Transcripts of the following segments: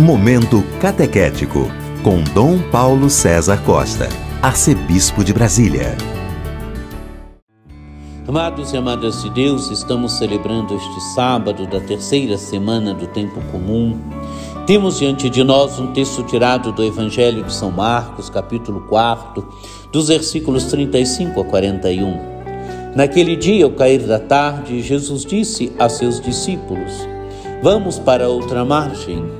Momento Catequético, com Dom Paulo César Costa, Arcebispo de Brasília. Amados e amadas de Deus, estamos celebrando este sábado da terceira semana do Tempo Comum. Temos diante de nós um texto tirado do Evangelho de São Marcos, capítulo 4, dos versículos 35 a 41. Naquele dia, ao cair da tarde, Jesus disse a seus discípulos: Vamos para outra margem.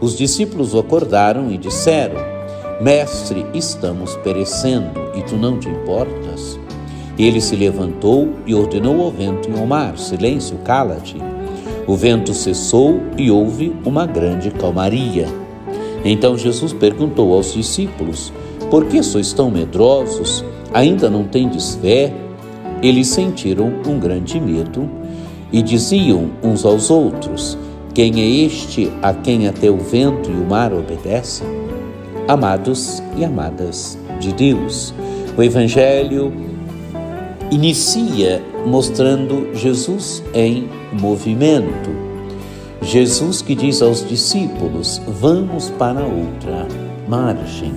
Os discípulos acordaram e disseram: Mestre, estamos perecendo e tu não te importas? Ele se levantou e ordenou ao vento e ao mar: Silêncio, cala-te. O vento cessou e houve uma grande calmaria. Então Jesus perguntou aos discípulos: Por que sois tão medrosos? Ainda não tendes fé? Eles sentiram um grande medo e diziam uns aos outros: quem é este a quem até o vento e o mar obedecem? Amados e amadas de Deus, o Evangelho inicia mostrando Jesus em movimento. Jesus que diz aos discípulos: Vamos para outra margem.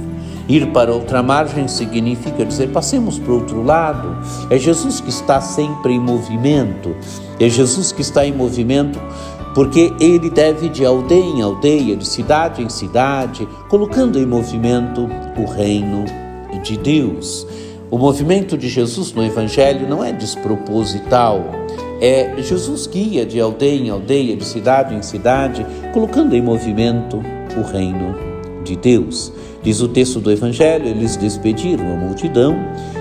Ir para outra margem significa dizer, passemos para o outro lado. É Jesus que está sempre em movimento. É Jesus que está em movimento porque ele deve de aldeia em aldeia, de cidade em cidade, colocando em movimento o reino de Deus. O movimento de Jesus no Evangelho não é desproposital, é Jesus guia de aldeia em aldeia, de cidade em cidade, colocando em movimento o reino de Deus. Diz o texto do Evangelho: eles despediram a multidão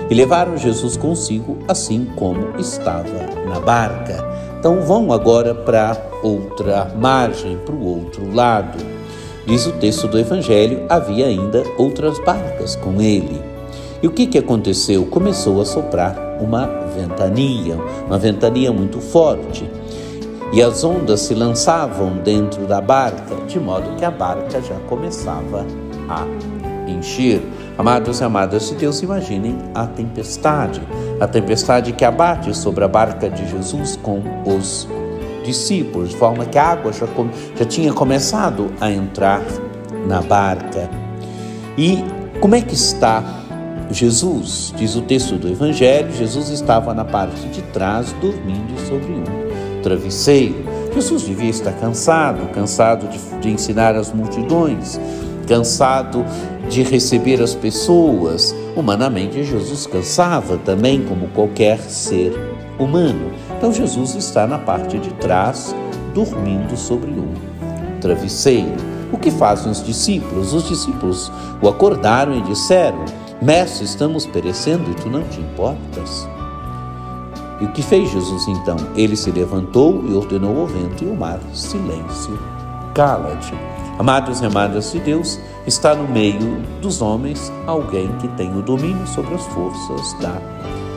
e levaram Jesus consigo, assim como estava na barca. Então vão agora para outra margem, para o outro lado. Diz o texto do Evangelho: havia ainda outras barcas com ele. E o que, que aconteceu? Começou a soprar uma ventania, uma ventania muito forte. E as ondas se lançavam dentro da barca, de modo que a barca já começava a encher. Amados e amadas de Deus, imaginem a tempestade, a tempestade que abate sobre a barca de Jesus com os discípulos, de forma que a água já, já tinha começado a entrar na barca. E como é que está Jesus? Diz o texto do Evangelho: Jesus estava na parte de trás, dormindo sobre um travesseiro. Jesus devia estar cansado, cansado de, de ensinar as multidões, cansado de receber as pessoas. Humanamente, Jesus cansava também, como qualquer ser humano. Então, Jesus está na parte de trás, dormindo sobre um travesseiro. O que fazem os discípulos? Os discípulos o acordaram e disseram: Mestre, estamos perecendo e tu não te importas. E o que fez Jesus então? Ele se levantou e ordenou ao vento e ao mar: Silêncio, cala-te. Amados e amadas de Deus, está no meio dos homens alguém que tem o domínio sobre as forças da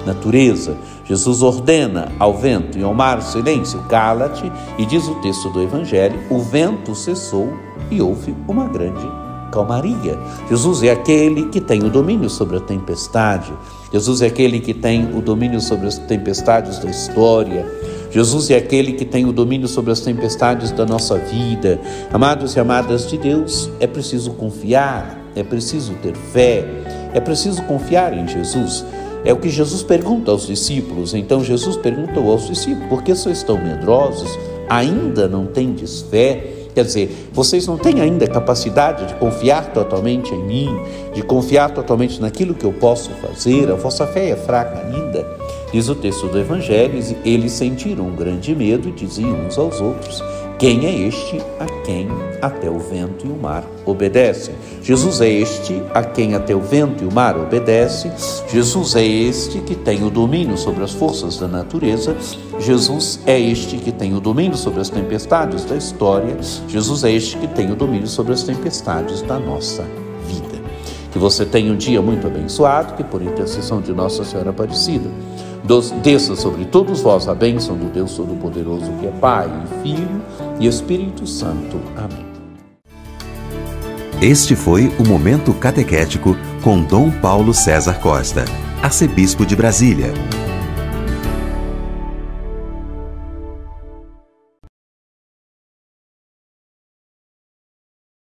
natureza. Jesus ordena ao vento e ao mar silêncio, cala-te, e diz o texto do Evangelho: o vento cessou e houve uma grande calmaria. Jesus é aquele que tem o domínio sobre a tempestade. Jesus é aquele que tem o domínio sobre as tempestades da história. Jesus é aquele que tem o domínio sobre as tempestades da nossa vida. Amados e amadas de Deus, é preciso confiar, é preciso ter fé, é preciso confiar em Jesus. É o que Jesus pergunta aos discípulos. Então Jesus perguntou aos discípulos: por que vocês estão medrosos? Ainda não tendes fé? Quer dizer, vocês não têm ainda capacidade de confiar totalmente em mim, de confiar totalmente naquilo que eu posso fazer, a vossa fé é fraca ainda. Diz o texto do Evangelho, eles sentiram um grande medo e diziam uns aos outros: Quem é este a quem até o vento e o mar obedecem? Jesus é este a quem até o vento e o mar obedecem. Jesus é este que tem o domínio sobre as forças da natureza. Jesus é este que tem o domínio sobre as tempestades da história. Jesus é este que tem o domínio sobre as tempestades da nossa vida. Que você tenha um dia muito abençoado, que por intercessão de Nossa Senhora Aparecida, desça sobre todos vós a bênção do Deus Todo-Poderoso, que é Pai, Filho e Espírito Santo. Amém. Este foi o Momento Catequético com Dom Paulo César Costa, arcebispo de Brasília.